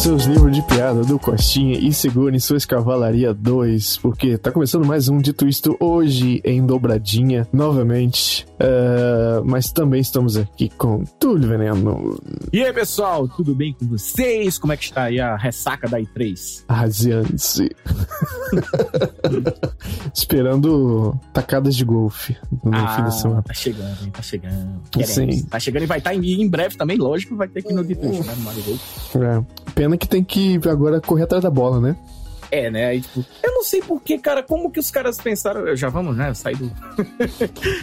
Seus livros de piada do Costinha e segurem suas Cavalaria 2, porque tá começando mais um Dito Isto hoje em dobradinha, novamente. Uh, mas também estamos aqui com Túlio Veneno. E aí, pessoal, tudo bem com vocês? Como é que está aí a ressaca da I3? Radiante-se. Esperando tacadas de golfe no ah, fim semana. Tá chegando, hein? Tá chegando. Sim. Sim. Tá chegando e vai estar tá em, em, breve também, lógico, vai ter que ir no Dito Isto, né? No Mario Golf. É. Pena que tem que agora correr atrás da bola, né? É, né? Aí, tipo, eu não sei porquê, cara, como que os caras pensaram. Já vamos, né? Sair do.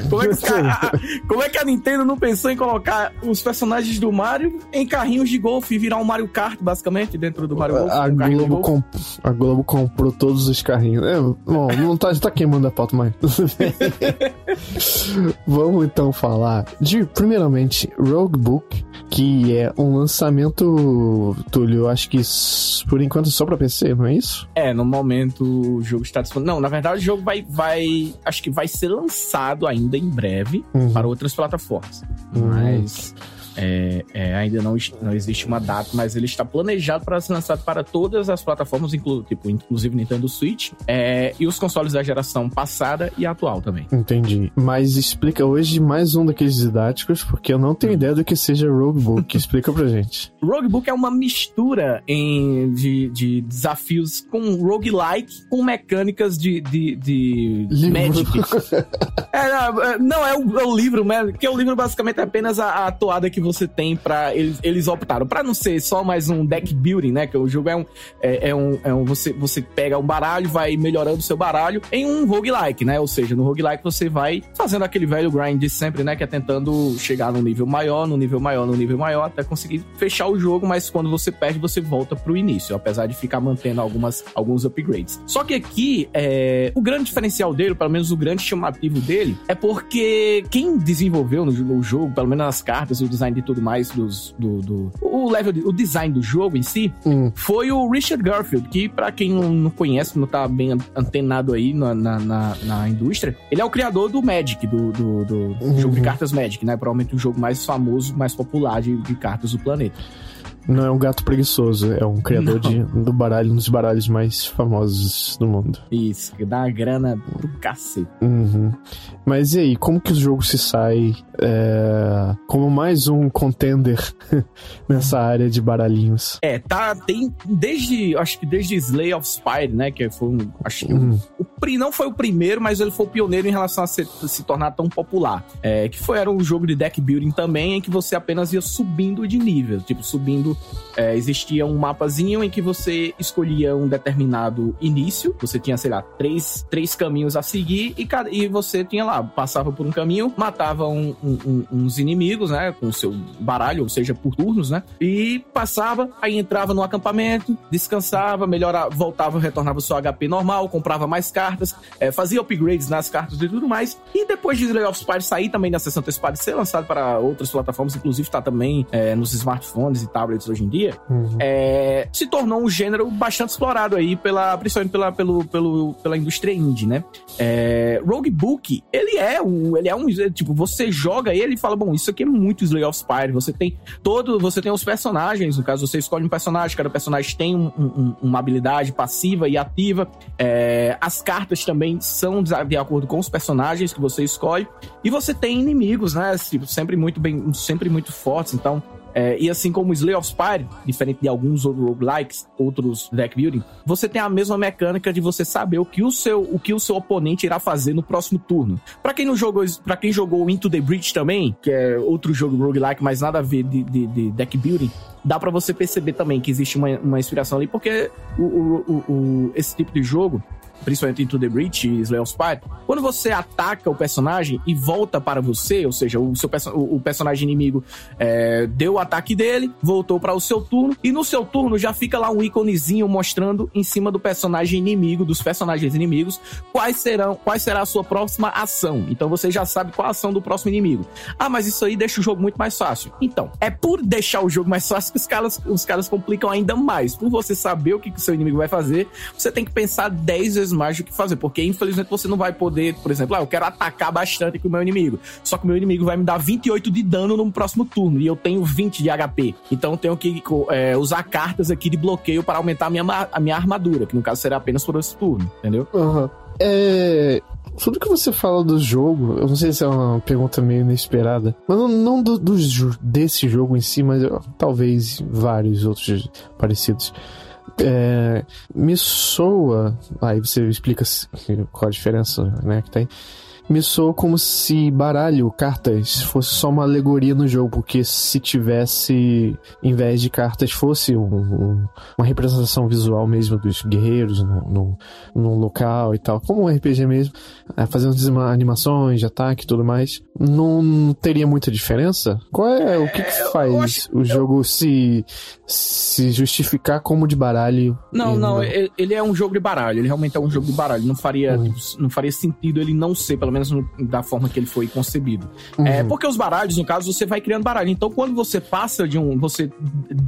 como, é que cara, como é que a Nintendo não pensou em colocar os personagens do Mario em carrinhos de golfe e virar um Mario Kart, basicamente, dentro do Mario Golf? A, um Globo, comp... a Globo comprou todos os carrinhos. É, bom, não tá, tá queimando a pauta, mas. vamos então falar de, primeiramente, Roguebook, que é um lançamento, Túlio, acho que por enquanto só pra PC, não é isso? É, no momento o jogo está disponível. Não, na verdade o jogo vai, vai. Acho que vai ser lançado ainda em breve uhum. para outras plataformas. Uhum. É, é, ainda não, não existe uma data, mas ele está planejado para ser lançado para todas as plataformas, inclu, tipo, inclusive Nintendo Switch, é, e os consoles da geração passada e atual também. Entendi. Mas explica hoje mais um daqueles didáticos, porque eu não tenho ideia do que seja Roguebook. explica pra gente. Roguebook é uma mistura em, de, de desafios com roguelike, com mecânicas de, de, de Magic. é, não, é, não, é o, é o livro, né? Que o livro basicamente é apenas a, a toada que você tem para eles, eles optaram para não ser só mais um deck building, né? Que o jogo é um é, é, um, é um você você pega um baralho, vai melhorando o seu baralho em um roguelike, né? Ou seja, no roguelike você vai fazendo aquele velho grind de sempre, né? Que é tentando chegar num nível maior, num nível maior, num nível maior, até conseguir fechar o jogo, mas quando você perde, você volta pro início, apesar de ficar mantendo algumas, alguns upgrades. Só que aqui, é, o grande diferencial dele, pelo menos o grande chamativo dele, é porque quem desenvolveu no, no jogo, pelo menos nas cartas, o design e tudo mais dos, do, do o level, o design do jogo em si, hum. foi o Richard Garfield, que para quem não conhece, não tá bem antenado aí na, na, na, na, indústria, ele é o criador do Magic, do, do, do uhum. jogo de cartas Magic, né? Provavelmente o jogo mais famoso, mais popular de, de cartas do planeta. Não é um gato preguiçoso, é um criador de, do baralho, um dos baralhos mais famosos do mundo. Isso, que dá uma grana do cacete. Uhum. Mas e aí, como que o jogo se sai é, como mais um contender nessa área de baralhinhos? É, tá, tem desde, acho que desde Slay of Spire, né, que foi um, acho que uhum. o, o, não foi o primeiro, mas ele foi o pioneiro em relação a se, se tornar tão popular. É, que foi, era um jogo de deck building também, em que você apenas ia subindo de nível, tipo, subindo é, existia um mapazinho em que você escolhia um determinado início. Você tinha, sei lá, três, três caminhos a seguir e, e você tinha lá, passava por um caminho, matava um, um, uns inimigos, né? Com seu baralho, ou seja, por turnos, né? E passava, aí entrava no acampamento, descansava, melhorava, voltava, retornava seu HP normal, comprava mais cartas, é, fazia upgrades nas cartas e tudo mais. E depois de Slay of Spire sair também na sessão antecipada e ser lançado para outras plataformas, inclusive tá também é, nos smartphones e tablets hoje em dia, uhum. é, se tornou um gênero bastante explorado aí, pela, principalmente pela, pelo, pelo, pela indústria indie, né? É, Roguebook, ele é um, ele é um, tipo, você joga ele e fala, bom, isso aqui é muito Slay of Spire, você tem todo, você tem os personagens, no caso, você escolhe um personagem, cada personagem tem um, um, uma habilidade passiva e ativa, é, as cartas também são de acordo com os personagens que você escolhe, e você tem inimigos, né, tipo, sempre muito bem, sempre muito fortes, então é, e assim como o Slay of Spire, diferente de alguns roguelikes, outros deck building, você tem a mesma mecânica de você saber o que o seu, o que o seu oponente irá fazer no próximo turno. Para quem não jogou, para quem jogou Into the Breach também, que é outro jogo roguelike, mas nada a ver de, de, de deck building, dá para você perceber também que existe uma, uma inspiração ali, porque o, o, o, esse tipo de jogo principalmente em To The Breach e Slay Spire, quando você ataca o personagem e volta para você, ou seja, o, seu perso o, personagem inimigo é, deu o ataque dele, voltou para o seu turno, e no seu turno já fica lá um íconezinho mostrando em cima do personagem inimigo, dos personagens inimigos, quais serão, quais será a sua próxima ação. Então você já sabe qual a ação do próximo inimigo. Ah, mas isso aí deixa o jogo muito mais fácil. Então, é por deixar o jogo mais fácil que os caras, os caras complicam ainda mais. Por você saber o que o seu inimigo vai fazer, você tem que pensar 10 vezes mais do que fazer, porque infelizmente você não vai poder, por exemplo, ah, eu quero atacar bastante com o meu inimigo. Só que o meu inimigo vai me dar 28 de dano no próximo turno e eu tenho 20 de HP. Então eu tenho que é, usar cartas aqui de bloqueio para aumentar a minha, a minha armadura, que no caso será apenas por esse turno, entendeu? Uhum. É, tudo que você fala do jogo, eu não sei se é uma pergunta meio inesperada, mas não, não do, do, desse jogo em si, mas talvez vários outros parecidos. É, me soa. Aí você explica qual a diferença né, que tem me soou como se baralho, cartas, fosse só uma alegoria no jogo, porque se tivesse, em vez de cartas, fosse um, um, uma representação visual mesmo dos guerreiros no, local e tal, como um RPG mesmo, é, fazendo animações de ataque e tudo mais, não teria muita diferença? Qual é, o que, que é, faz o jogo se, se justificar como de baralho? Não, não, ele é um jogo de baralho, ele realmente é um jogo de baralho, não faria, uhum. não faria sentido ele não ser, pelo menos no, da forma que ele foi concebido. É, uhum. É, porque os baralhos, no caso, você vai criando baralho. Então, quando você passa de um. Você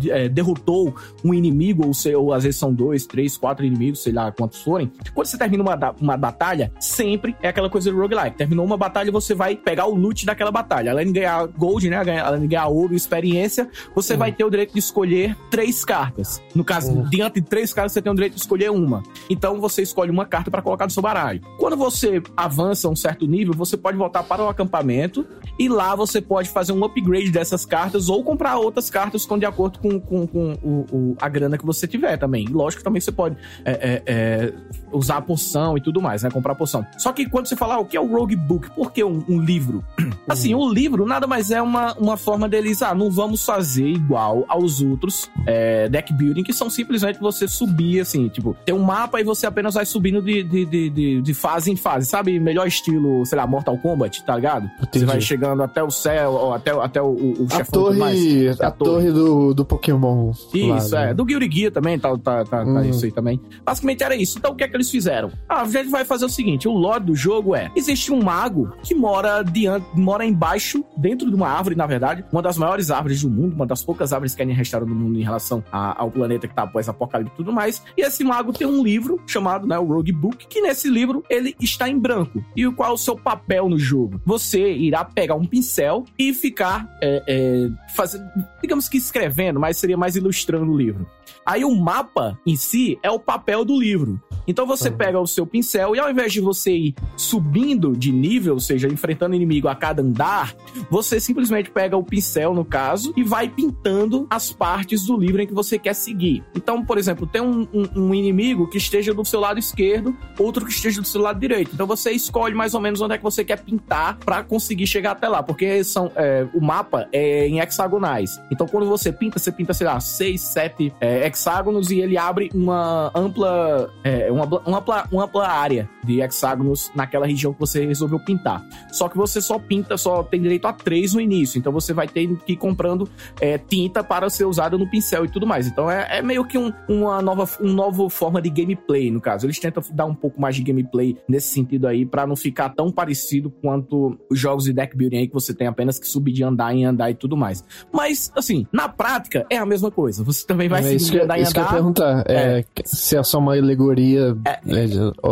é, derrotou um inimigo, ou, sei, ou às vezes são dois, três, quatro inimigos, sei lá quantos forem. Quando você termina uma, uma batalha, sempre é aquela coisa do roguelike. Terminou uma batalha, você vai pegar o loot daquela batalha. Além de ganhar gold, né? Além de ganhar ouro e experiência, você uhum. vai ter o direito de escolher três cartas. No caso, uhum. diante de três cartas, você tem o direito de escolher uma. Então, você escolhe uma carta para colocar no seu baralho. Quando você avança um certo certo nível, você pode voltar para o acampamento e lá você pode fazer um upgrade dessas cartas ou comprar outras cartas com de acordo com, com, com o, o, a grana que você tiver também. Lógico que também você pode é, é, é, usar a poção e tudo mais, né? Comprar a poção. Só que quando você fala, ah, o que é o Rogue Book? Por que um, um livro? Assim, o um livro nada mais é uma, uma forma deles, ah, não vamos fazer igual aos outros é, deck building, que são simplesmente você subir, assim, tipo, tem um mapa e você apenas vai subindo de, de, de, de, de fase em fase, sabe? Melhor estilo estilo, sei lá, Mortal Kombat, tá ligado? Entendi. Você vai chegando até o céu, até, até o, o a chefão torre, mais. A, a torre, torre do, do Pokémon. Isso, lá, é. Né? Do Gear também, tá, tá, tá, uhum. tá, isso aí também. Basicamente era isso. Então o que é que eles fizeram? Ah, a gente vai fazer o seguinte: o lore do jogo é: existe um mago que mora diante, mora embaixo, dentro de uma árvore, na verdade, uma das maiores árvores do mundo, uma das poucas árvores que ainda restaram no mundo em relação a, ao planeta que tá após apocalipse e tudo mais. E esse mago tem um livro chamado, né, o Rogue Book, que nesse livro ele está em branco. E o qual seu papel no jogo. Você irá pegar um pincel e ficar é, é, fazendo, digamos que escrevendo, mas seria mais ilustrando o livro. Aí o mapa em si é o papel do livro. Então você pega o seu pincel e ao invés de você ir subindo de nível, ou seja, enfrentando inimigo a cada andar, você simplesmente pega o pincel, no caso, e vai pintando as partes do livro em que você quer seguir. Então, por exemplo, tem um, um, um inimigo que esteja do seu lado esquerdo, outro que esteja do seu lado direito. Então você escolhe mais ou menos onde é que você quer pintar para conseguir chegar até lá, porque são é, o mapa é em hexagonais. Então quando você pinta, você pinta, sei lá, seis, sete é, hexágonos e ele abre uma ampla, é, uma, uma, ampla, uma ampla área de hexágonos naquela região que você resolveu pintar. Só que você só pinta, só tem direito a três no início. Então você vai ter que ir comprando é, tinta para ser usada no pincel e tudo mais. Então é, é meio que um, uma nova, uma nova forma de gameplay, no caso. Eles tentam dar um pouco mais de gameplay nesse sentido aí, para não ficar tão parecido quanto os jogos de deck building aí que você tem apenas que subir de andar em andar e tudo mais. Mas, assim, na prática é a mesma coisa. Você também vai é, seguir andar em andar. Isso que eu ia perguntar. É, é, se é só uma alegoria. É, né,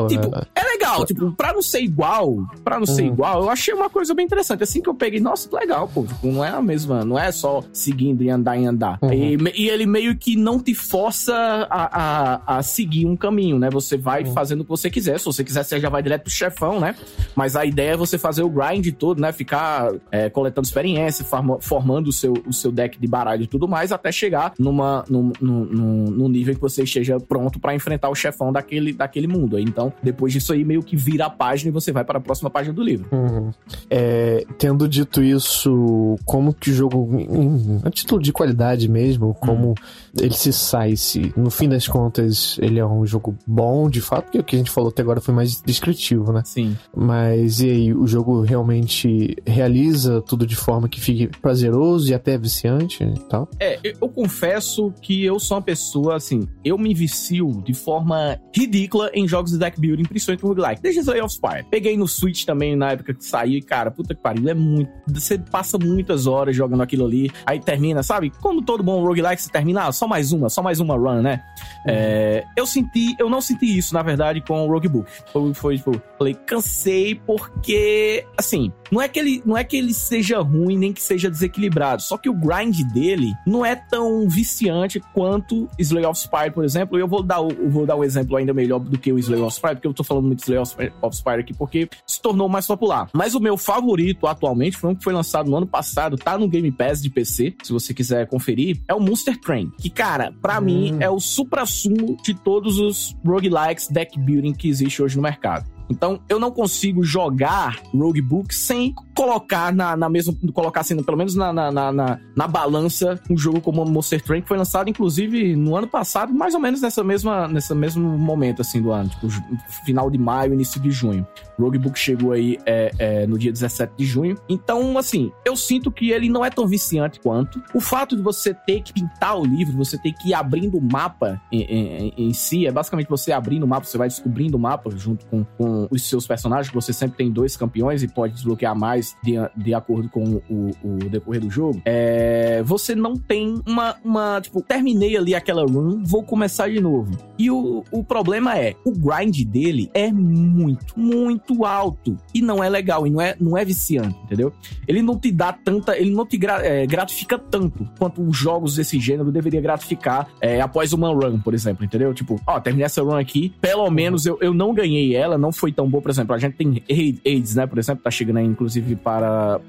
tipo, é legal, tipo, pra não ser igual, pra não ser uhum. igual, eu achei uma coisa bem interessante. Assim que eu peguei, nossa, legal, pô. Tipo, não é a mesma, não é só seguindo e andar em andar. Uhum. E, e, ele meio que não te força a, a, a seguir um caminho, né? Você vai uhum. fazendo o que você quiser. Se você quiser, você já vai direto pro chefão, né? Mas a ideia é você fazer o grind todo, né? Ficar é, coletando experiência, formando o seu, o seu deck de baralho e tudo mais, até chegar numa, num, num, num nível que você esteja pronto para enfrentar o chefão daquele, daquele mundo. Então, depois disso aí, meio que vira a página e você vai para a próxima página do livro. Uhum. É, tendo dito isso, como que o jogo, em, a título de qualidade mesmo, como uhum. ele se sai, se no fim das contas ele é um jogo bom, de fato, porque o que a gente falou até agora foi mais descritivo, né? Sim. Mas e aí, o jogo realmente realiza tudo de forma que fique prazeroso e até viciante e tal? É, eu confesso que eu sou uma pessoa, assim, eu me vicio de forma ridícula em jogos de deck building, principalmente no roguelike. Desde Slay of Spire. Peguei no Switch também na época que saiu e, cara, puta que pariu, é muito. Você passa muitas horas jogando aquilo ali, aí termina, sabe? Como todo bom roguelike, você termina, ah, só mais uma, só mais uma run, né? Uhum. É, eu senti, eu não senti isso, na verdade, com o Roguebook. Foi, foi tipo, falei, cansei porque, assim, não é que ele, não é que ele seja ruim nem que seja desequilibrado, só que o grind dele não é tão viciante quanto Slay of Spire, por exemplo. Eu vou dar o, vou dar um exemplo ainda melhor do que o Slay of Spire, porque eu tô falando muito de Slay of Spire aqui porque se tornou mais popular. Mas o meu favorito atualmente foi um que foi lançado no ano passado, tá no Game Pass de PC, se você quiser conferir, é o Monster Train, que cara, para hum. mim é o supra-sumo de todos os roguelikes deck building que existe hoje no mercado. Então, eu não consigo jogar Roguebook sem colocar na, na mesma. Colocar assim, pelo menos na, na, na, na balança, um jogo como Monster Train, que foi lançado, inclusive, no ano passado, mais ou menos nessa mesma, nesse mesmo momento, assim, do ano, tipo, final de maio, início de junho. Roguebook chegou aí é, é, no dia 17 de junho. Então, assim, eu sinto que ele não é tão viciante quanto. O fato de você ter que pintar o livro, você ter que ir abrindo o mapa em, em, em si, é basicamente você abrindo o mapa, você vai descobrindo o mapa junto com, com os seus personagens, você sempre tem dois campeões e pode desbloquear mais de, de acordo com o, o decorrer do jogo, é, você não tem uma, uma. Tipo, terminei ali aquela run, vou começar de novo. E o, o problema é, o grind dele é muito, muito alto. E não é legal, e não é, não é viciante, entendeu? Ele não te dá tanta. Ele não te gra, é, gratifica tanto quanto os jogos desse gênero deveria gratificar é, após uma run, por exemplo, entendeu? Tipo, ó, terminei essa run aqui, pelo menos eu, eu não ganhei ela, não foi foi tão boa, por exemplo, a gente tem AIDS, né, por exemplo, tá chegando aí, inclusive, para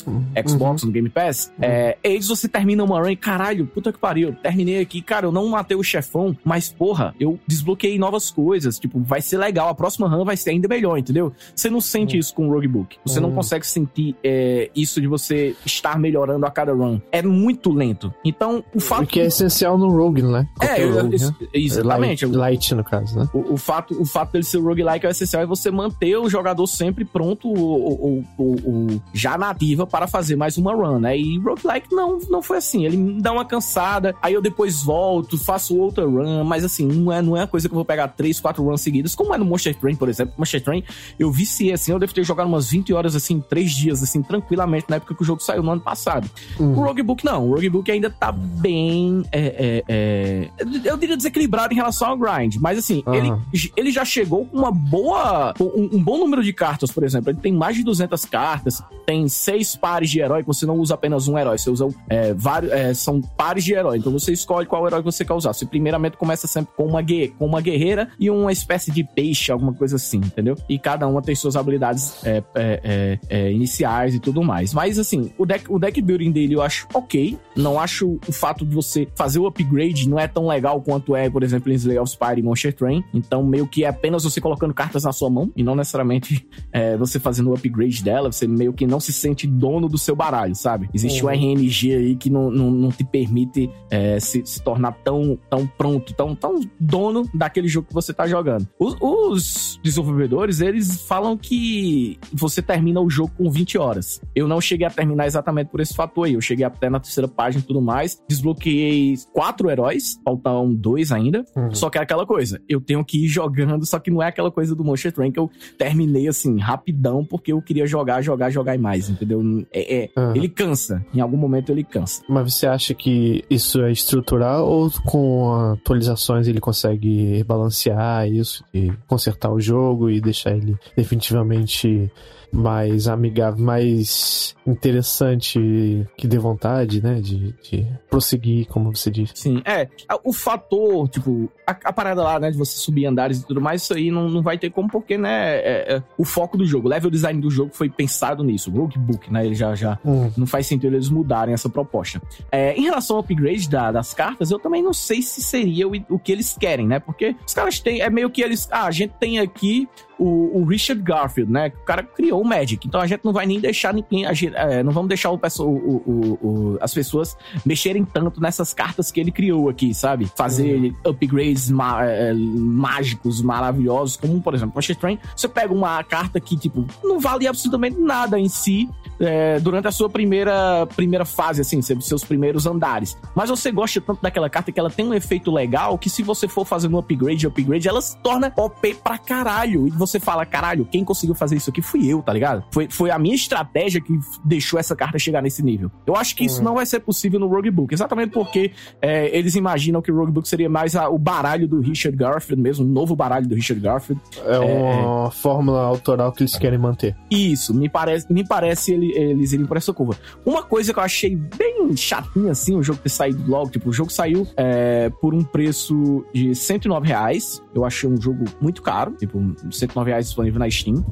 Xbox, uhum. no Game Pass. Uhum. É, AIDS, você termina uma run e, caralho, puta que pariu, terminei aqui, cara, eu não matei o chefão, mas, porra, eu desbloqueei novas coisas, tipo, vai ser legal, a próxima run vai ser ainda melhor, entendeu? Você não sente uhum. isso com o Roguebook. Você não uhum. consegue sentir é, isso de você estar melhorando a cada run. É muito lento. Então, o fato... O que é essencial no Rogue, né? é, rogue, né? exatamente. Light, light, no caso, né? O, o, fato, o fato dele ser roguelike é essencial é você manter manter o jogador sempre pronto ou, ou, ou, já nativa para fazer mais uma run, né? E roguelike não, não foi assim. Ele me dá uma cansada, aí eu depois volto, faço outra run, mas assim, não é, não é uma coisa que eu vou pegar três, quatro runs seguidas, como é no Monster Train, por exemplo. Monster Train, eu viciei assim, eu devo ter jogado umas 20 horas assim, três dias, assim, tranquilamente, na época que o jogo saiu no ano passado. Hum. O Roguebook não, o Roguebook ainda tá bem. É, é, é, eu diria desequilibrado em relação ao grind, mas assim, uhum. ele, ele já chegou com uma boa. Um, um, bom número de cartas, por exemplo. Ele tem mais de 200 cartas, tem seis pares de herói, você não usa apenas um herói, você usa é, vários. É, são pares de herói. Então você escolhe qual herói você quer usar. Você primeiramente começa sempre com uma, com uma guerreira e uma espécie de peixe, alguma coisa assim, entendeu? E cada uma tem suas habilidades é, é, é, é iniciais e tudo mais. Mas assim, o deck, o deck building dele eu acho ok. Não acho o fato de você fazer o upgrade não é tão legal quanto é, por exemplo, em Slay of Spire e Monster Train. Então, meio que é apenas você colocando cartas na sua mão e não necessariamente é, você fazendo o upgrade dela. Você meio que não se sente dono do seu baralho, sabe? Existe uhum. um RNG aí que não, não, não te permite é, se, se tornar tão, tão pronto, tão, tão dono daquele jogo que você tá jogando. Os, os desenvolvedores, eles falam que você termina o jogo com 20 horas. Eu não cheguei a terminar exatamente por esse fator aí. Eu cheguei até na terceira página e tudo mais. Desbloqueei quatro heróis, faltam dois ainda. Uhum. Só que é aquela coisa, eu tenho que ir jogando, só que não é aquela coisa do Monster Train que eu terminei assim, rapidão, porque eu queria jogar, jogar, jogar e mais, entendeu? É, é uhum. Ele cansa. Em algum momento ele cansa. Mas você acha que isso é estrutural ou com atualizações ele consegue balancear isso e consertar o jogo e deixar ele definitivamente mais amigável, mais interessante, que dê vontade, né? De, de prosseguir, como você disse. Sim, é. O fator, tipo, a, a, parada lá, né? De você subir andares e tudo mais, isso aí não, não vai ter como, porque, né? É, é, o foco do jogo, o level design do jogo foi pensado nisso. O Roguebook, né? Ele já, já hum. não faz sentido eles mudarem essa proposta. É, em relação ao upgrade da, das cartas, eu também não sei se seria o, o que eles querem, né? Porque os caras têm, é meio que eles, ah, a gente tem aqui o, o, Richard Garfield, né? O cara criou o Magic. Então a gente não vai nem deixar ninguém. É, não vamos deixar o, o, as pessoas mexerem tanto nessas cartas que ele criou aqui, sabe? Fazer uhum. upgrades é, mágicos, maravilhosos, como por exemplo, Punch Train. Você pega uma carta que, tipo, não vale absolutamente nada em si, é, durante a sua primeira, primeira fase, assim, seus primeiros andares. Mas você gosta tanto daquela carta que ela tem um efeito legal que se você for fazendo um upgrade, upgrade, ela se torna OP pra caralho. E você fala, caralho, quem conseguiu fazer isso aqui fui eu, tá ligado? Foi, foi a minha estratégia que deixou essa carta chegar nesse nível. Eu acho que isso uhum. não vai ser possível no Roguebook, exatamente porque é, eles imaginam que o Roguebook seria mais a, o baralho do Richard Garfield mesmo, o novo baralho do Richard Garfield. É uma é, fórmula autoral que eles querem manter. Isso, me parece, me parece ele, eles irem por essa curva. Uma coisa que eu achei bem chatinha, assim, o jogo ter saído logo, tipo, o jogo saiu é, por um preço de 109 reais. Eu achei um jogo muito caro, tipo, 109 reais disponível na Steam.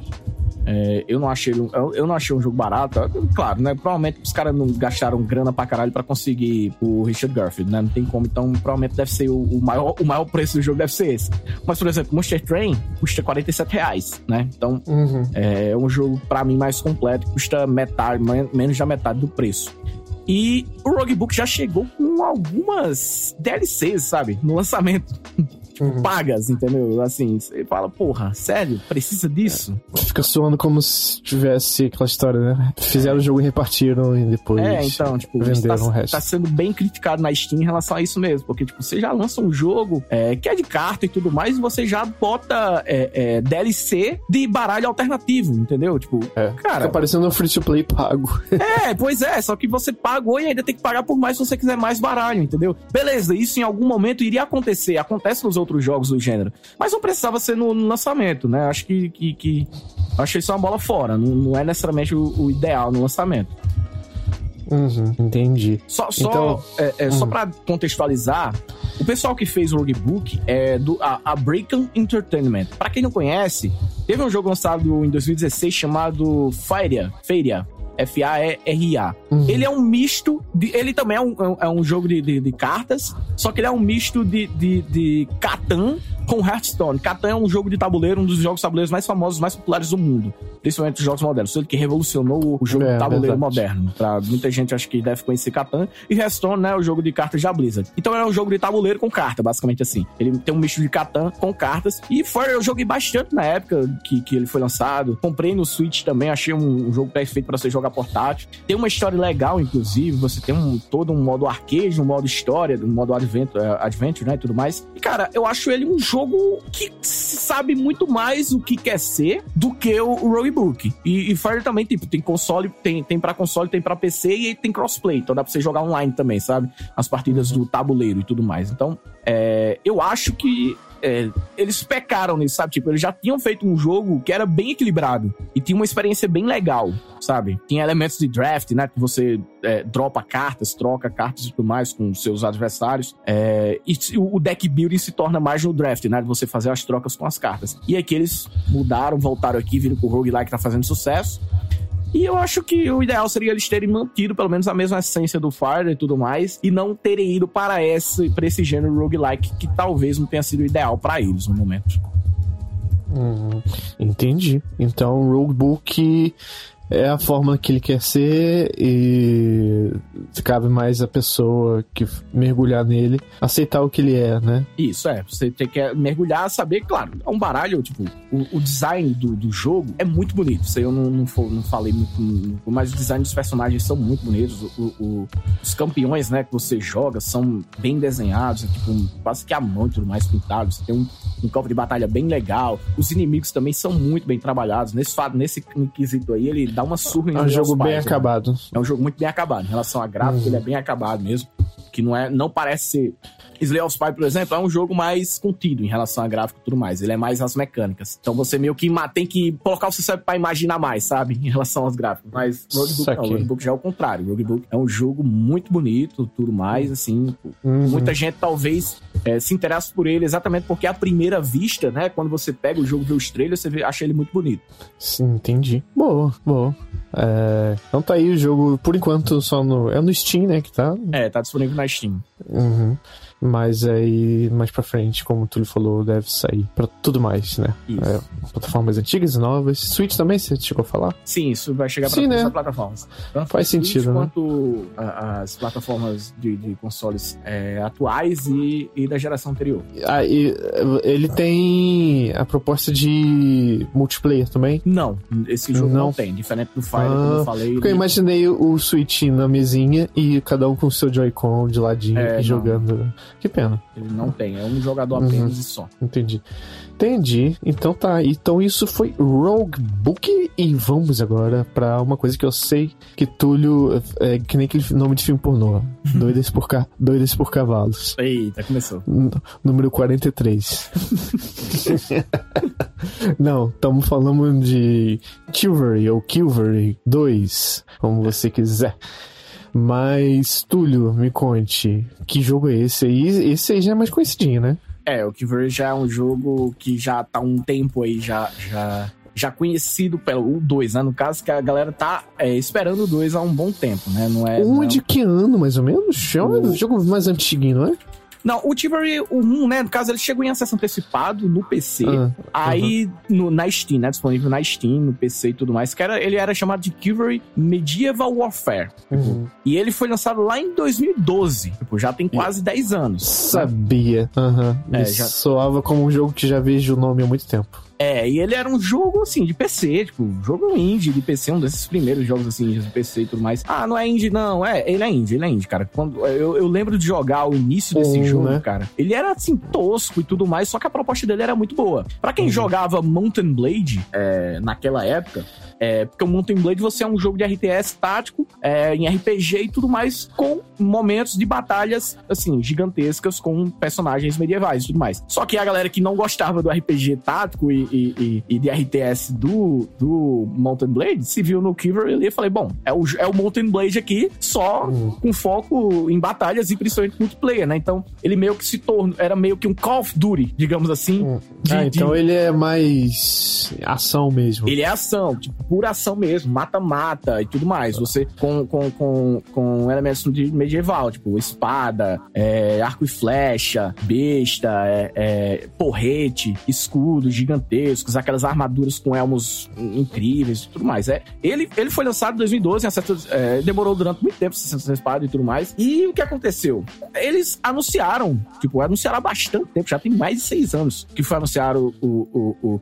É, eu, não achei, eu, eu, não achei um jogo barato. Claro, né? Provavelmente os caras não gastaram grana pra caralho pra conseguir o Richard Garfield, né? Não tem como. Então, provavelmente deve ser o, o, maior, o maior preço do jogo deve ser esse. Mas, por exemplo, Monster Train custa 47 reais, né? Então, uhum. é um jogo, pra mim, mais completo. Custa metade, menos da metade do preço. E o Roguebook já chegou com algumas DLCs, sabe? No lançamento uhum. pagas, entendeu? Assim, você fala, porra, sério? Precisa disso? Fica soando como se tivesse aquela história, né? Fizeram o jogo e repartiram e depois. É, então, tipo, venderam tá, o resto. tá sendo bem criticado na Steam em relação a isso mesmo, porque, tipo, você já lança um jogo é, que é de carta e tudo mais, e você já bota é, é, DLC de baralho alternativo, entendeu? Tipo, é, cara. Fica parecendo um free to play pago. é, pois é, só que você pagou e ainda tem que pagar por mais se você quiser mais baralho, entendeu? Beleza, isso em algum momento iria acontecer, acontece nos outros outros jogos do gênero. Mas não precisava ser no, lançamento, né? Acho que, que, que achei isso uma bola fora. Não, não é necessariamente o, o ideal no lançamento. Uhum, entendi. Só, só, então, é, é, só pra contextualizar, o pessoal que fez o Roguebook é do a, a Breakan Entertainment. Pra quem não conhece, teve um jogo lançado em 2016 chamado Fairia, Fairia F-A-E-R-A. Uhum. Ele é um misto. De, ele também é um, é um jogo de, de, de, cartas, só que ele é um misto de, de, de Catan com Hearthstone. Catan é um jogo de tabuleiro, um dos jogos tabuleiros mais famosos, mais populares do mundo. Principalmente os jogos modernos. Ele que revolucionou o jogo é, de tabuleiro verdade. moderno. Pra muita gente, acho que deve conhecer Catan. E Hearthstone, né, é o jogo de cartas da Blizzard. Então é um jogo de tabuleiro com carta, basicamente assim. Ele tem um misto de Catan com cartas. E foi, eu joguei bastante na época que, que ele foi lançado. Comprei no Switch também, achei um, um jogo perfeito para você jogar portátil. Tem uma história legal, inclusive. Você tem um, todo um modo arcade, um modo história, um modo adventure, eh, adventure, né, e tudo mais. E, cara, eu acho ele um jogo jogo que sabe muito mais o que quer ser do que o, o Roguebook. E, e Fire também, tipo, tem console, tem, tem pra console, tem pra PC e tem crossplay. Então dá pra você jogar online também, sabe? As partidas do tabuleiro e tudo mais. Então, é, eu acho que é, eles pecaram nisso, sabe? Tipo, eles já tinham feito um jogo que era bem equilibrado e tinha uma experiência bem legal, sabe? Tinha elementos de draft, né? Que você é, dropa cartas, troca cartas e tudo mais com seus adversários. É, e o deck building se torna mais no draft, né? De você fazer as trocas com as cartas. E aqui eles mudaram, voltaram aqui, viram que o roguelike tá fazendo sucesso. E eu acho que o ideal seria eles terem mantido pelo menos a mesma essência do Fire e tudo mais, e não terem ido para esse, para esse gênero roguelike que talvez não tenha sido ideal para eles no momento. Hum, entendi. Então, o Roguebook é a forma que ele quer ser e cabe mais a pessoa que mergulhar nele aceitar o que ele é, né? Isso, é. Você tem que mergulhar, saber, claro, é um baralho, tipo, o, o design do, do jogo é muito bonito. Isso aí eu não, não, não falei muito, mas o design dos personagens são muito bonitos. O, o, os campeões, né, que você joga são bem desenhados, é, tipo, quase que a mão e tudo mais pintado. Você tem um, um campo de batalha bem legal. Os inimigos também são muito bem trabalhados. Nesse, nesse quesito aí, ele dá uma surra em É um jogo bem pais, acabado. Né? É um jogo muito bem acabado. Em relação a gráfico, uhum. ele é bem acabado mesmo. Que não, é, não parece ser. Slay of Spy, por exemplo, é um jogo mais contido em relação a gráfico e tudo mais. Ele é mais as mecânicas. Então você meio que tem que colocar o seu cérebro pra imaginar mais, sabe? Em relação aos gráficos. Mas Roguebook não. Roguebook já é o contrário. Roguebook é um jogo muito bonito, tudo mais, assim. Uhum. Muita gente talvez é, se interessa por ele exatamente porque à primeira vista, né? Quando você pega o jogo e vê os trailers, você vê, acha ele muito bonito. Sim, entendi. Boa, boa. É, então tá aí o jogo, por enquanto, só no. É no Steam, né? Que tá. É, tá disponível na Steam. Uhum. Mas aí, mais pra frente, como o Túlio falou, deve sair pra tudo mais, né? É, plataformas antigas e novas. Switch também, você chegou a falar? Sim, isso vai chegar pra Sim, todas né? as plataformas. Tanto Faz Switch sentido, né? Quanto a- as plataformas de, de consoles é, atuais e, e da geração anterior. Aí, ele tem a proposta de multiplayer também. Não, esse jogo não, Não. tem. Diferente do Fire, Ah, como eu falei. Porque eu imaginei o Switch na mesinha e cada um com o seu Joy-Con de ladinho É, e não. Que pena. Ele não tem, é um jogador Uhum. apenas e só. Entendi. Entendi. Então tá. Então isso foi Rogue Book. E vamos agora pra uma coisa que eu sei que Túlio é que nem aquele nome de filme pornô. Doidas por, ca... Doidas por cavalos. Eita, começou. N- Número 43. Não, estamos falando de Chivalry ou Chivalry 2, como você quiser. Mas, Túlio, me conte, que jogo é esse aí? Esse aí já é mais conhecidinho, né? É, o Killver já é um jogo que já tá um tempo aí, já, já, já conhecido pelo 2, né? No caso, que a galera tá é, esperando o 2 há um bom tempo, né? Não é. um não é de que ano, mais ou menos? É um O- jogo mais antiguinho, não é? Não, o Chivalry, o 1, né? No caso, ele chegou em acesso antecipado no PC. Ah, Aí, no, na Steam, né? Disponível na Steam, no PC e tudo mais. Que era, ele era chamado de Chivalry Medieval Warfare. uhum. E ele foi lançado lá em 2012. Tipo, já tem quase 10 anos. Sabia. Aham. É, Me já- Soava como um jogo que já vejo o nome há muito tempo. É, e ele era um jogo, assim, de PC, tipo, jogo indie de PC, um desses primeiros jogos, assim, de PC e tudo mais. Ah, não é indie, não. É, ele é indie, ele é indie, cara. Quando, eu, eu lembro de jogar o início desse jogo, né? cara. Ele era, assim, tosco e tudo mais, só que a proposta dele era muito boa. Pra quem Uhum. jogava Mountain Blade, é, naquela época, é, porque o Mountain Blade você é um jogo de RTS tático, é, em RPG e tudo mais, com momentos de batalhas, assim, gigantescas com personagens medievais e tudo mais. Só que a galera que não gostava do RPG tático e, e- e- e de RTS do, do Mountain Blade se viu no Kiver ali e falei, bom, é o, é o Mountain Blade aqui, só Uhum. com foco em batalhas e principalmente multiplayer, né? Então, ele meio que se tornou, era meio que um Call of Duty, digamos assim. Hum. de- ah, de- então ele é mais ação mesmo. ele é ação, tipo, pura ação mesmo, mata-mata e tudo mais. Você com, com, com, com elementos de medieval, tipo espada, é, arco e flecha, besta, é, é, porrete, escudos gigantescos, aquelas armaduras com elmos incríveis e tudo mais. É, ele, ele foi lançado em 2012, em acesso- é, demorou durante muito tempo essa espada e tudo mais. E o que aconteceu? Eles anunciaram, tipo, anunciaram há bastante tempo, já tem mais de seis anos que foi anunciado o, o, o, o.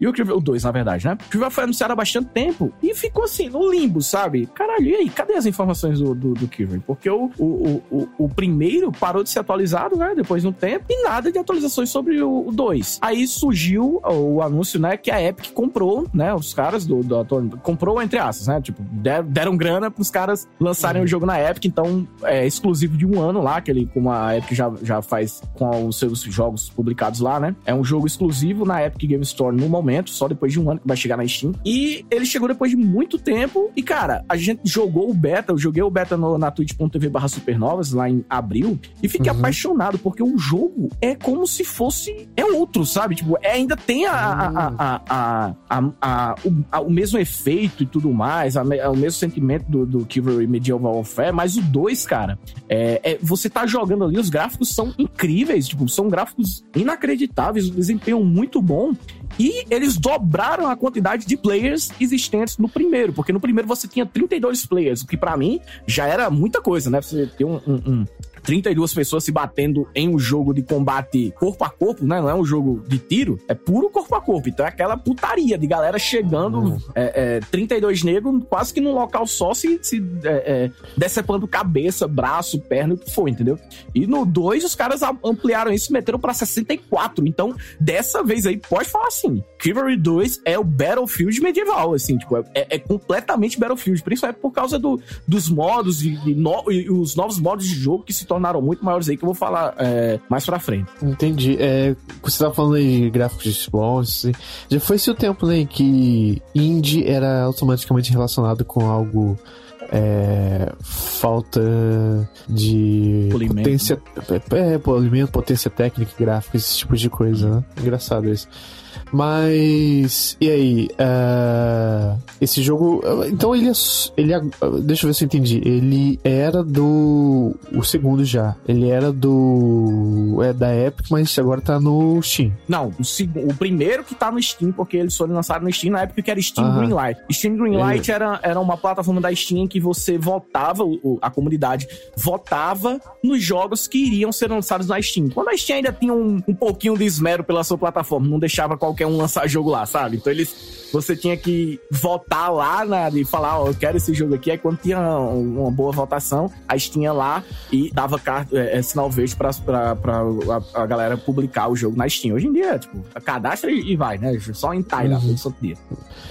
E o Chivalry, o 2, na verdade, né? O Chivalry foi anunciado há bastante tempo e ficou assim, no limbo, sabe? Caralho, e aí? Cadê as informações do, do, do? Porque o, o, o, o, primeiro parou de ser atualizado, né? Depois de um tempo, e nada de atualizações sobre o 2. Aí surgiu o anúncio, né? Que a Epic comprou, né? Os caras do, do ator, comprou entre aspas, né? Tipo, deram, deram grana pros caras lançarem o jogo na Epic, então é exclusivo de um ano lá, que ele, como a Epic já, já faz com os seus jogos publicados lá, né? É um jogo exclusivo na Epic Game Store no momento, só depois de um ano que vai chegar na Steam. E ele chegou depois de muito tempo. E, cara, a gente jogou o beta, eu joguei o beta no, na twitch.tv barra supernovas lá em abril e fiquei Uhum. apaixonado, porque o jogo é como se fosse. É outro, sabe? Tipo, é, ainda tem a, a, a, a- o, o mesmo efeito e tudo mais, me- o mesmo sentimento do, do Chivalry Medieval Warfare, mas o 2, cara, é, é- você tá jogando ali, os gráficos são incríveis, tipo, são gráficos inacreditáveis, um desempenho muito bom. E eles dobraram a quantidade de players existentes no primeiro, porque no primeiro você tinha 32 players, o que pra mim já era muita coisa, né? Você ter um, um- um 32 pessoas se batendo em um jogo de combate corpo a corpo, né? Não é um jogo de tiro, é puro corpo a corpo. Então é aquela putaria de galera chegando, Uhum. é, é, 32 negros, quase que num local só, se, se é, é, decepando cabeça, braço, perna, o que for, entendeu? E no 2 os caras ampliaram isso e meteram pra 64. Então, dessa vez aí, pode falar assim: Chivalry 2 é o Battlefield medieval, assim, tipo, é, é completamente Battlefield, principalmente por causa do, dos modos e, e no- e os novos modos de jogo que se tornaram muito maiores aí, que eu vou falar é, mais pra frente. Entendi. É, você tava falando aí de gráficos de bons. Já foi esse o tempo, né, em que indie era automaticamente relacionado com algo é, falta de Polimento. potência, é, polimento, potência técnica, gráfica, esse tipo de coisa, né? Engraçado isso. Mas. E aí? Uh, esse jogo. Então ele é. Ele é, deixa eu ver se eu entendi. Ele era do. O segundo já. Ele era do. É da Epic, mas agora tá no Steam. Não, o, segundo, o primeiro que tá no Steam, porque eles foram lançados no Steam na época que era Steam Aham. Greenlight. Steam Greenlight É. era, era uma plataforma da Steam em que você votava, a comunidade votava nos jogos que iriam ser lançados na Steam. Quando a Steam ainda tinha um, um pouquinho de esmero pela sua plataforma, não deixava qualquer um lançar jogo lá, sabe? Então eles. Você tinha que votar lá na, e falar, ó, eu quero esse jogo aqui. Aí quando tinha um- uma boa votação, a Steam ia lá e dava carta, é, é, sinal verde pra, pra, pra a, a galera publicar o jogo na Steam. Hoje em dia, tipo, cadastra e, e vai, né? Só em lá, Uhum. todo dia.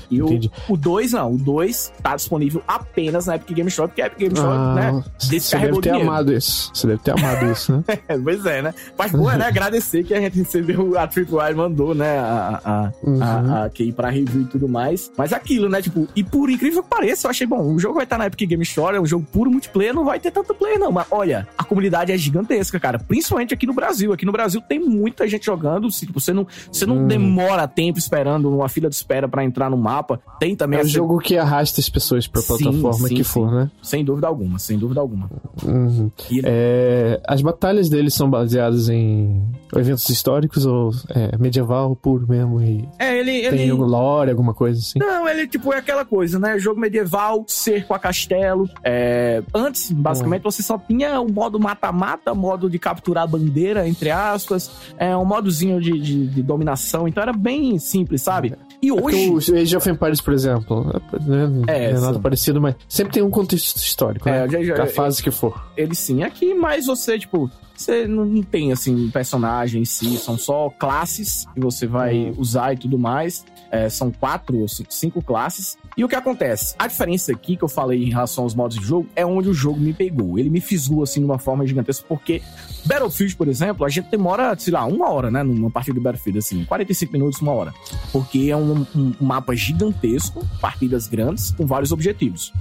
E o, Entendi. o 2, não. O 2 tá disponível apenas na Epic Game Store, porque a Epic Game Store, Ah, né? você deve ter dinheiro. amado isso. Você deve ter amado isso, né? Pois é, né? Mas, pô, né? Agradecer que a gente recebeu, a Tripwire mandou, né? A, a, Uhum. a, a Key pra review e tudo mais. Mas aquilo, né? Tipo, e por incrível que pareça, eu achei bom. O jogo vai estar na Epic Game Store, é um jogo puro multiplayer, não vai ter tanto player, não. Mas olha, a comunidade é gigantesca, cara. Principalmente aqui no Brasil. Aqui no Brasil tem muita gente jogando. Se, tipo, você não, você não Hum. demora tempo esperando uma fila de espera pra entrar no mapa. Tem também É um essa- jogo que arrasta as pessoas pra plataforma sim, que sim. for, né? Sem dúvida alguma, sem dúvida alguma. Uhum. E É, as batalhas deles são baseadas em eventos históricos ou é, medieval puro mesmo? E É, ele. ele... tem algum lore, alguma coisa assim? Não, ele tipo é aquela coisa, né? Jogo medieval, cerco a castelo. É, Antes, basicamente, Hum. você só tinha o modo mata-mata, modo de capturar bandeira, entre aspas, é um modozinho de, de, de dominação. Então era bem simples, sabe? E É hoje. o Age of Empires, por exemplo, né, não É, é, nada sim. parecido, mas sempre tem um contexto histórico, É, né? já- já- da fase que for. Ele sim, aqui, mas você, tipo, você não tem, assim, personagem em si, são só classes que você vai Hum. usar e tudo mais. É, são quatro ou cinco, cinco classes. E o que acontece? A diferença aqui que eu falei em relação aos modos de jogo é onde o jogo me pegou. Ele me fisgou, assim, de uma forma gigantesca, porque Battlefield, por exemplo, a gente demora, sei lá, uma hora, né, numa partida do Battlefield, assim, 45 minutos, uma hora. Porque é um, um mapa gigantesco, partidas grandes, com vários objetivos.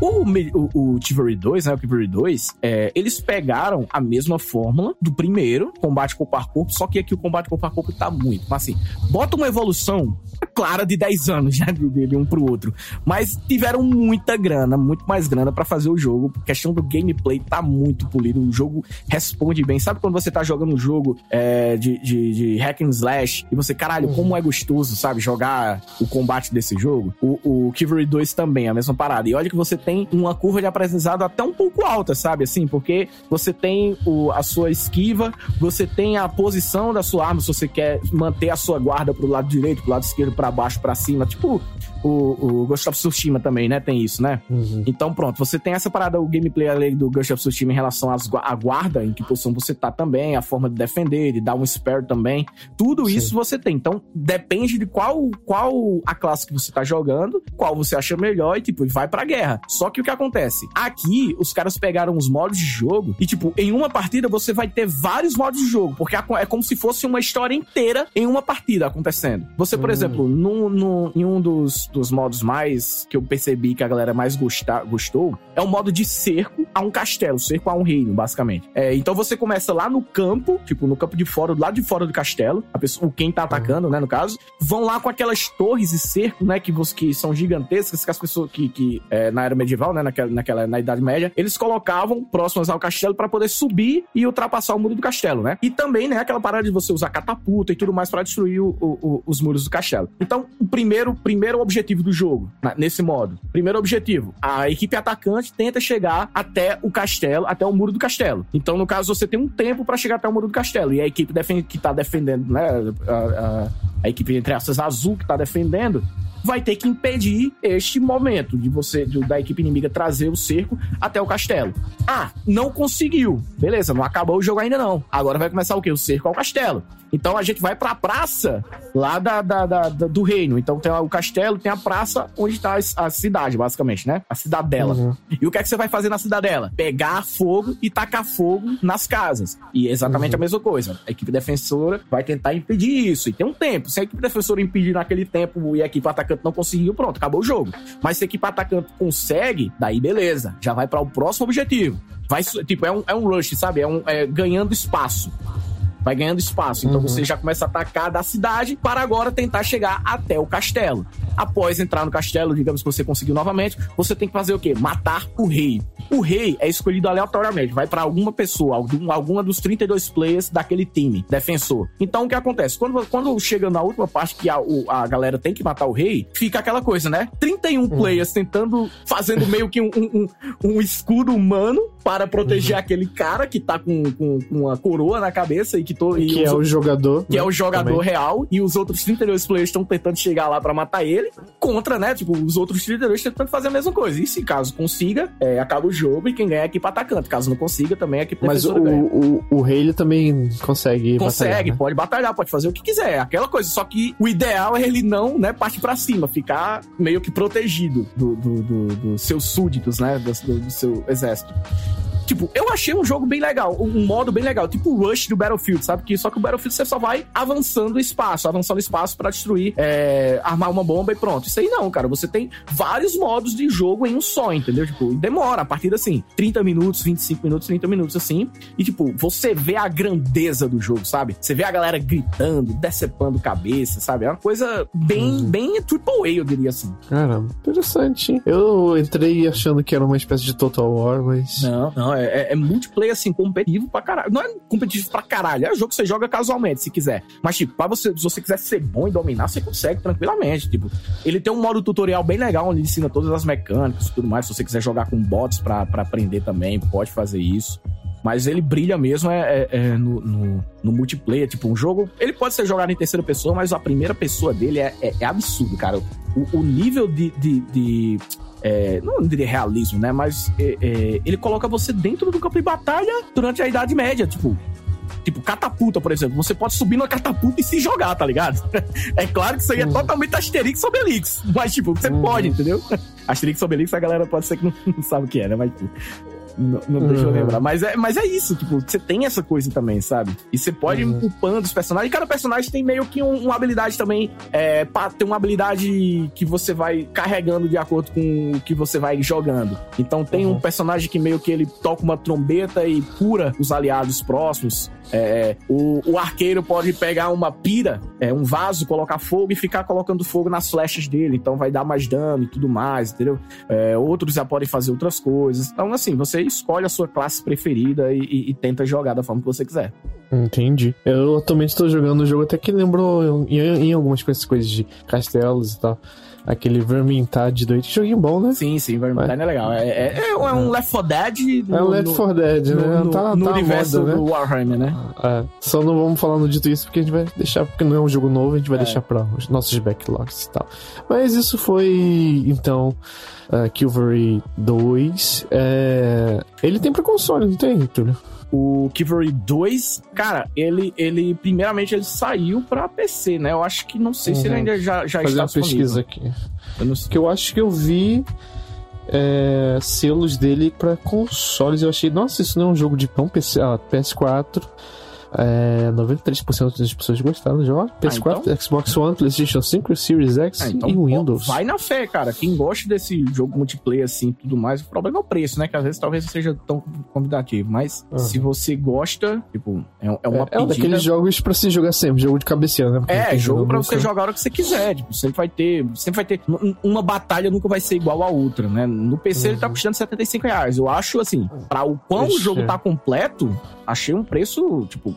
O, o, o Chivalry 2, né? O Chivalry 2, é, eles pegaram a mesma fórmula do primeiro, combate corpo a corpo, só que aqui o combate corpo a corpo tá muito. Mas assim, bota uma evolução clara de 10 anos já de, de- um pro outro. Mas tiveram muita grana, muito mais grana pra fazer o jogo. A questão do gameplay tá muito polido. O jogo responde bem. Sabe quando você tá jogando um jogo é, de, de, de hack and slash e você, caralho, como é gostoso, sabe? Jogar o combate desse jogo. O, o Chivalry 2 também, a mesma parada. E olha que você tem uma curva de aprendizado até um pouco alta, sabe? Assim, porque você tem o, a sua esquiva, você tem a posição da sua arma, se você quer manter a sua guarda pro lado direito, pro lado esquerdo, pra baixo, pra cima. Tipo o, o Ghost of Tsushima também, né? Tem isso, né? Uhum. Então, pronto, você tem essa parada, o gameplay ali do Ghost of Tsushima em relação às à guarda, em que posição você tá também, a forma de defender, de dar um spare também. Tudo Sim. isso você tem. Então, depende de qual, qual a classe que você tá jogando, qual você acha melhor e, tipo, vai pra guerra. Só que o que acontece? Aqui, os caras pegaram os modos de jogo e, tipo, em uma partida você vai ter vários modos de jogo, porque é co- como se fosse uma história inteira em uma partida acontecendo. Você, por Hum. exemplo, no, no- em um dos, dos modos mais que eu percebi que a galera mais gosta, gostou, é o modo de cerco a um castelo, cerco a um reino, basicamente. É, então você começa lá no campo, tipo, no campo de fora, do lado de fora do castelo, a pessoa, quem tá atacando, né, no caso, vão lá com aquelas torres e cerco, né, que, que são gigantescas, que as pessoas que, que é, na era medieval, né, naquela, naquela, na Idade Média, eles colocavam próximas ao castelo para poder subir e ultrapassar o muro do castelo, né? E também, né, aquela parada de você usar catapulta e tudo mais para destruir o- o- o- os muros do castelo. Então, o primeiro, primeiro objetivo do jogo, nesse modo. Primeiro objetivo, a equipe atacante tenta chegar até o castelo, até o muro do castelo. Então, no caso, você tem um tempo para chegar até o muro do castelo. E a equipe que tá defendendo, né, a, a- a equipe, entre essas azul que tá defendendo, vai ter que impedir este momento de você, de- da equipe inimiga trazer o cerco até o castelo. Ah, não conseguiu. Beleza, não acabou o jogo ainda não. Agora vai começar o quê? O cerco ao castelo. Então a gente vai pra praça lá da, da- da- da- do reino. Então tem o castelo, tem a praça onde tá a, a cidade, basicamente, né? A cidadela. Uhum. E o que é que você vai fazer na cidadela? Pegar fogo e tacar fogo nas casas. E é exatamente Uhum. a mesma coisa. A equipe defensora vai tentar impedir isso. E tem um tempo. Se a equipe defensora impedir naquele tempo e a equipe atacante atacante não conseguiu, pronto, acabou o jogo. Mas se a equipe atacante consegue, daí beleza, já vai para o próximo objetivo. Vai, tipo, é um, é um rush, sabe? É, um, é ganhando espaço vai ganhando espaço. Então uhum. você já começa a atacar da cidade para agora tentar chegar até o castelo. Após entrar no castelo, digamos que você conseguiu novamente, você tem que fazer o quê? Matar o rei. O rei é escolhido aleatoriamente, vai para alguma pessoa, algum, alguma dos 32 players daquele time, defensor. Então o que acontece? Quando, quando chega na última parte que a, o, a galera tem que matar o rei, fica aquela coisa, né? 31 uhum. players tentando, fazendo meio que um, um, um escudo humano para proteger uhum. aquele cara que tá com, com, com uma coroa na cabeça e que, to, e que é o jogador. Que né? é o jogador também. real. E os outros 32 players estão tentando chegar lá para matar ele. Contra, né? Tipo, os outros 32 tentando fazer a mesma coisa. E se caso consiga, é, acaba o jogo e quem ganha é a equipe atacante. Caso não consiga, também é a equipe Mas o, o, o, rei ele também consegue. Consegue, batalhar, né? pode batalhar, pode fazer o que quiser. Aquela coisa. Só que o ideal é ele não, né, partir para cima, ficar meio que protegido dos do, do, do seus súditos, né? Do, do seu exército. Tipo, eu achei um jogo bem legal, um modo bem legal, tipo o Rush do Battlefield, sabe? Que só que o Battlefield você só vai avançando o espaço, avançando o espaço para destruir, é, armar uma bomba e pronto. Isso aí não, cara. Você tem vários modos de jogo em um só, entendeu? Tipo, demora a partir assim, 30 minutos, 25 minutos, 30 minutos assim. E tipo, você vê a grandeza do jogo, sabe? Você vê a galera gritando, decepando cabeça, sabe? É uma coisa bem, uhum. bem triple A, eu diria assim. Caramba, interessante. Eu entrei achando que era uma espécie de Total War, mas. Não, não, é, é, é, multiplayer, assim, competitivo pra caralho. Não é competitivo pra caralho, é um jogo que você joga casualmente, se quiser. Mas, tipo, pra você, se você quiser ser bom e dominar, você consegue tranquilamente. Tipo, ele tem um modo tutorial bem legal, onde ele ensina todas as mecânicas e tudo mais. Se você quiser jogar com bots pra, pra aprender também, pode fazer isso. Mas ele brilha mesmo é, é, é no, no, no, multiplayer. Tipo, um jogo. Ele pode ser jogado em terceira pessoa, mas a primeira pessoa dele é, é, é absurdo, cara. O, o nível de, de, de é, não diria realismo, né? Mas é, é, ele coloca você dentro do campo de batalha durante a Idade Média, tipo. Tipo, catapulta, por exemplo. Você pode subir numa catapulta e se jogar, tá ligado? é claro que isso aí é uhum. totalmente Asterix Obelix. Mas, tipo, você uhum. pode, entendeu? Asterix Obelix, a galera pode ser que não, não sabe o que é, né? Mas, tipo, não, não deixa eu uhum. lembrar. Mas é, mas é isso, tipo, você tem essa coisa também, sabe? E você pode uhum. ir upando os personagens. E cada personagem tem meio que um, uma habilidade também. É, tem uma habilidade que você vai carregando de acordo com o que você vai jogando. Então tem uhum. um personagem que meio que ele toca uma trombeta e cura os aliados próximos. É, o, o, arqueiro pode pegar uma pira, é, um vaso, colocar fogo e ficar colocando fogo nas flechas dele. Então vai dar mais dano e tudo mais, entendeu? É, outros já podem fazer outras coisas. Então, assim, você escolhe a sua classe preferida e, e, e tenta jogar da forma que você quiser. Entendi. Eu atualmente estou jogando um jogo até que lembrou em, em algumas coisas de castelos e tal aquele Vermintide 2. Joguinho bom, né? Sim, sim, Vermintide Mas... é legal. É, é, é, um Left 4 Dead. No, é um Left 4 Dead, no, né? No, tá, no tá universo moda, né? do Warhammer, né? É, só não vamos falar no dito isso porque a gente vai deixar, porque não é um jogo novo, a gente vai é. deixar para os nossos backlogs e tal. Mas isso foi, então, uh, Kilvery 2. É... Ele tem pra console, não tem, Túlio? O Kivery 2, cara, ele, ele primeiramente ele saiu para PC, né? Eu acho que não sei uhum. se ele uhum. ainda já, já Fazer está uma pesquisa aqui. Eu não sei. Que eu acho que eu vi é, selos dele para consoles. Eu achei, nossa, isso não é um jogo de pão PC, ah, PS4. É, 93% das pessoas gostaram do jogo. PS4, ah, então... Xbox One, PlayStation 5, Series X ah, então, e Windows. Vai na fé, cara. Quem gosta desse jogo multiplayer assim tudo mais, o problema é o preço, né? Que às vezes talvez seja tão convidativo. Mas uhum. se você gosta, tipo, é, é uma é, é um daqueles jogos pra se jogar sempre, jogo de cabeceira, né? Porque é, jogo pra você jogar a hora que você quiser. Tipo, sempre vai ter. Sempre vai ter. Uma batalha nunca vai ser igual a outra, né? No PC uhum. ele tá uhum. custando 75 reais. Eu acho assim, pra o quão o jogo tá completo, achei um preço, tipo,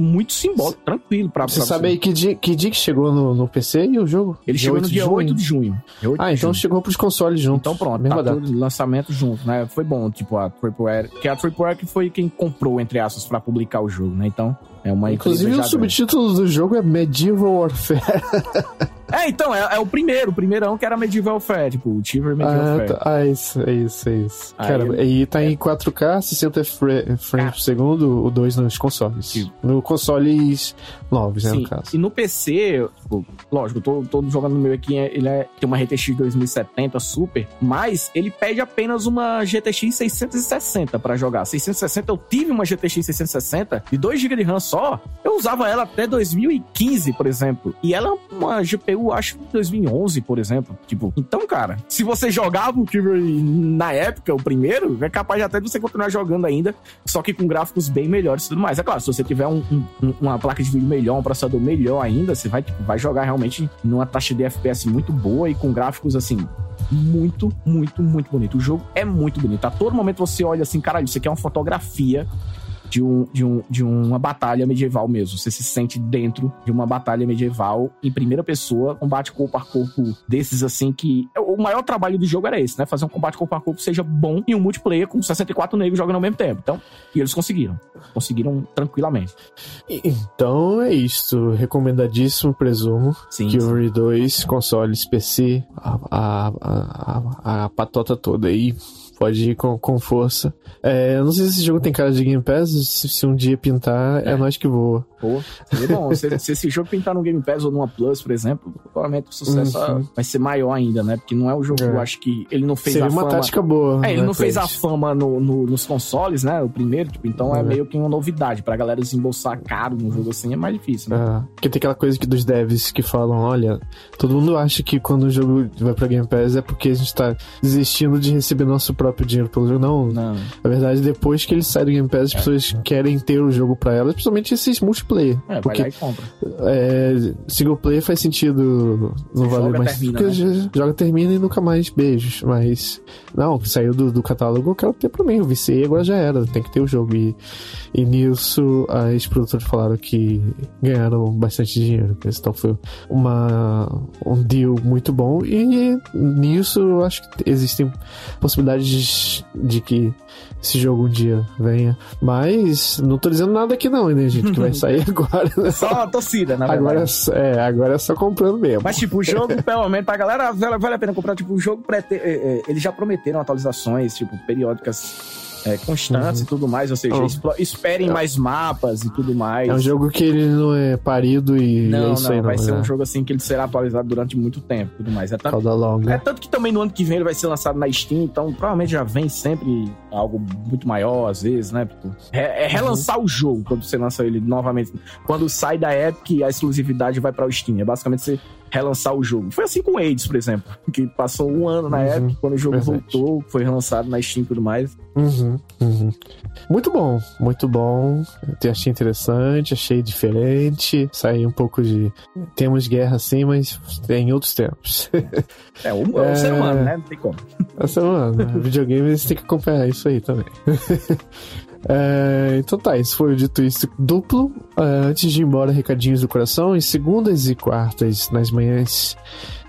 muito simbólico, tranquilo pra Você pra sabe você. aí que dia, que dia que chegou no, no PC e o jogo? Ele dia chegou no dia 8 de junho. 8 ah, então junho. chegou pros consoles juntos. Então pronto, tá lançamento junto, né? Foi bom, tipo, a Triple que a Triple que foi quem comprou, entre aspas, pra publicar o jogo, né? Então, é uma Inclusive o subtítulo do jogo é Medieval Warfare. é, então, é, é, o primeiro, o primeirão que era Medieval Warfare, tipo, o Tiver Medieval ah, Warfare. Tá, ah, isso, é isso, é isso. Aí, Cara, e tá é. em 4K, 60 frames por segundo, o 2 nos consoles. Sim. No consoles novos, né, Sim. no caso. E no PC, tipo, lógico, tô jogando no meu aqui, ele é, tem uma RTX 2070 Super, mas ele pede apenas uma GTX 660 pra jogar. 660, eu tive uma GTX 660 de 2 GB de RAM só, eu usava ela até 2015, por exemplo. E ela é uma GPU acho, em 2011, por exemplo. Tipo, então, cara, se você jogava o Chivalry na época, o primeiro, é capaz até de você continuar jogando ainda, só que com gráficos bem melhores e tudo mais. É claro, se você tiver um, um, uma placa de vídeo melhor, um processador melhor ainda, você vai, tipo, vai jogar realmente numa taxa de FPS muito boa e com gráficos, assim, muito, muito, muito bonito. O jogo é muito bonito. A todo momento você olha assim, caralho, isso aqui é uma fotografia de, um, de, um, de uma batalha medieval mesmo. Você se sente dentro de uma batalha medieval em primeira pessoa, combate corpo a corpo desses assim que. O maior trabalho do jogo era esse, né? Fazer um combate corpo a corpo seja bom em um multiplayer com 64 negros jogando ao mesmo tempo. Então, e eles conseguiram. Conseguiram tranquilamente. Então é isso. Recomendadíssimo, presumo. Sim. Fury 2, consoles, PC, a, a, a, a patota toda aí pode ir com, com força. É, eu não sei se esse jogo tem cara de Game Pass, se, se um dia pintar, é, é nós que voa. Pô, seria bom. se, se, esse jogo pintar no Game Pass ou numa Plus, por exemplo, provavelmente o sucesso uhum. vai ser maior ainda, né? Porque não é o jogo, é. eu acho que ele não fez seria a fama... uma tática boa. É, ele né, não fez a fama no, no, nos consoles, né? O primeiro, tipo, então é. é meio que uma novidade. Pra galera desembolsar caro num jogo assim é mais difícil, né? É. Porque tem aquela coisa que dos devs que falam, olha, todo mundo acha que quando o jogo vai pra Game Pass é porque a gente tá desistindo de receber nosso próprio dinheiro pelo jogo. Não, não. Na verdade, depois que ele sai do Game Pass, as é. pessoas querem ter o jogo pra elas, principalmente esses multiplayer. É, porque, vai compra. É, single player faz sentido não valer mais. Termina, porque né? joga, termina e nunca mais beijos. Mas, não, saiu do, do catálogo, eu quero ter pra mim. Eu viciei, agora já era, tem que ter o jogo. E, e nisso, as produtoras falaram que ganharam bastante dinheiro. Então foi uma, um deal muito bom. E nisso, eu acho que existem possibilidades de que esse jogo um dia venha. Mas não tô dizendo nada aqui não, né, gente? Que vai sair agora. Né? Só a torcida, na verdade. Agora é, é, agora é só comprando mesmo. Mas, tipo, o jogo, pelo menos, pra galera, vale, vale a pena comprar. Tipo, o jogo, prete... É, é, eles já prometeram atualizações, tipo, periódicas é, constantes uhum. e tudo mais, ou seja, oh. esperem é. mais mapas e tudo mais. É um jogo que ele não é parido e não, é isso não, aí, vai ser um jogo assim que ele será atualizado durante muito tempo e tudo mais. É tanto, longa. é tanto que também no ano que vem ele vai ser lançado na Steam, então provavelmente já vem sempre algo muito maior, às vezes, né? É, é relançar uhum. o jogo quando você lança ele novamente. Quando sai da Epic, a exclusividade vai para o Steam. É basicamente você relançar o jogo. Foi assim com o AIDS, por exemplo, que passou um ano na uhum, época, quando o jogo verdade. voltou, foi relançado na Steam e tudo mais. Uhum, uhum. Muito bom, muito bom. Eu achei interessante, achei diferente. Saí um pouco de. Temos guerra sim, mas em outros tempos. É, é, o ser humano, né? Não tem como. É o ser humano. Né? Videogames tem que acompanhar isso aí também. É, então tá, esse foi o dito isso duplo. É, antes de ir embora, recadinhos do coração. Em segundas e quartas, nas manhãs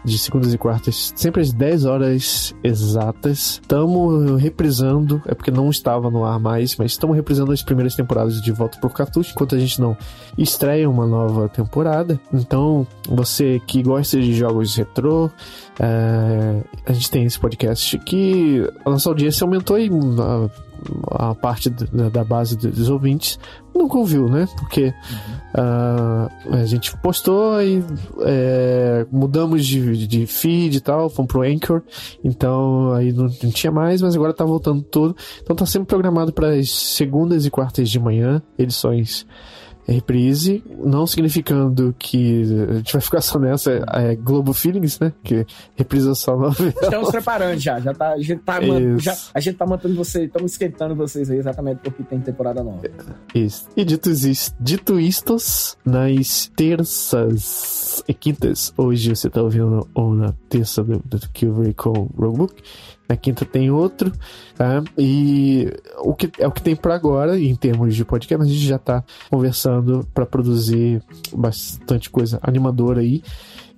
de segundas e quartas, sempre às 10 horas exatas. Estamos reprisando, é porque não estava no ar mais, mas estamos reprisando as primeiras temporadas de Volta por Cartucho, enquanto a gente não estreia uma nova temporada. Então, você que gosta de jogos retrô, é, a gente tem esse podcast que a nossa audiência aumentou e a, parte da, base dos ouvintes nunca ouviu, né? Porque uhum. uh, a gente postou e é, mudamos de, de feed e tal, fomos pro Anchor, então aí não, não, tinha mais, mas agora tá voltando tudo. Então tá sempre programado para as segundas e quartas de manhã, edições reprise, não significando que a gente vai ficar só nessa é, Globo Feelings, né? Que reprisa só novela. Estamos preparando já, já tá, a gente tá, já, a gente tá mantendo vocês, estamos esquentando vocês aí exatamente porque tem temporada nova. Isso. E dito, dito isto, nas terças e quintas, hoje você tá ouvindo ou na terça do, do Kilbury com Roguebook, na quinta tem outro, tá? E o que é o que tem para agora em termos de podcast, mas a gente já tá conversando para produzir bastante coisa animadora aí.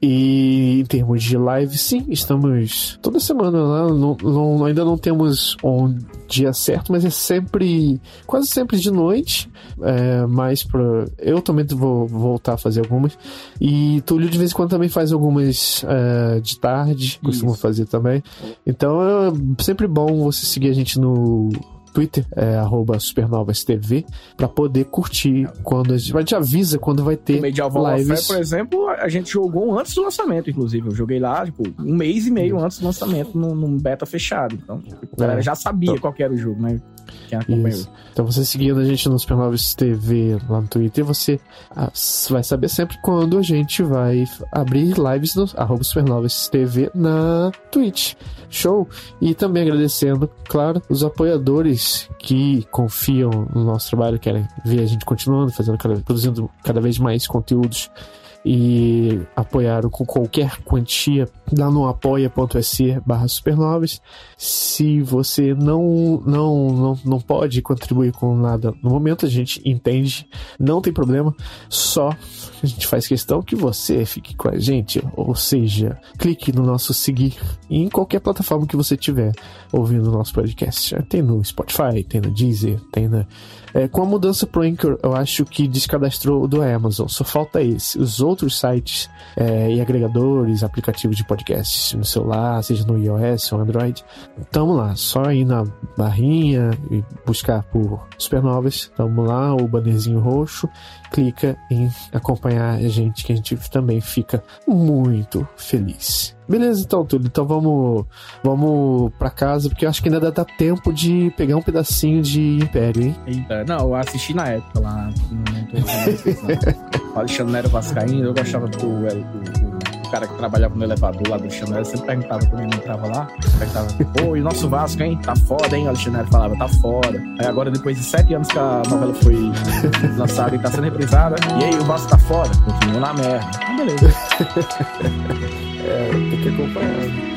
E em termos de live, sim, estamos toda semana lá. Não, não, ainda não temos um dia certo, mas é sempre, quase sempre de noite. É, mais pra. Eu também vou voltar a fazer algumas. E Túlio de vez em quando também faz algumas é, de tarde, costumo fazer também. Então é sempre bom você seguir a gente no Twitter, é arroba supernovastv, pra poder curtir quando a gente, a gente avisa quando vai ter o Medieval lives. Warfare, por exemplo, a gente jogou antes do lançamento, inclusive. Eu joguei lá, tipo, um mês e meio antes do lançamento, num, num beta fechado. Então, tipo, a galera é. já sabia então, qual era o jogo, né? Quem acompanhou. Isso. Então, você seguindo a gente no Supernovas TV lá no Twitter, você ah, vai saber sempre quando a gente vai abrir lives no arroba Supernovas TV na Twitch. Show! E também agradecendo, claro, os apoiadores que confiam no nosso trabalho, querem ver a gente continuando, fazendo cada, produzindo cada vez mais conteúdos e apoiaram com qualquer quantia lá no apoia.se barra supernovas. Se você não, não, não, não pode contribuir com nada no momento, a gente entende, não tem problema, só a gente faz questão que você fique com a gente, ou seja, clique no nosso seguir em qualquer plataforma que você tiver ouvindo o nosso podcast. Tem no Spotify, tem no Deezer, tem na é, com a mudança pro Anchor, eu acho que descadastrou o do Amazon. Só falta esse. Os outros sites é, e agregadores, aplicativos de podcast no celular, seja no iOS ou Android, tamo lá. Só ir na barrinha e buscar por Supernovas. Tamo lá, o bannerzinho roxo. Clica em acompanhar a gente, que a gente também fica muito feliz. Beleza, então, Túlio. Então vamos, vamos pra casa, porque eu acho que ainda dá tempo de pegar um pedacinho de Império, hein? Eita, não, eu assisti na época lá. Não tô o Alexandre não era Vascaíno, eu gostava do. O, o, o, cara que trabalhava no elevador lá do Alexandre, sempre perguntava quando ele entrava lá. Perguntava, pô, e o nosso Vasco, hein? Tá foda, hein? O Alexandre falava, tá foda. Aí agora, depois de sete anos que a novela foi lançada e tá sendo reprisada, e aí, o Vasco tá foda? Continua na merda. Beleza. Tem que acompanhar.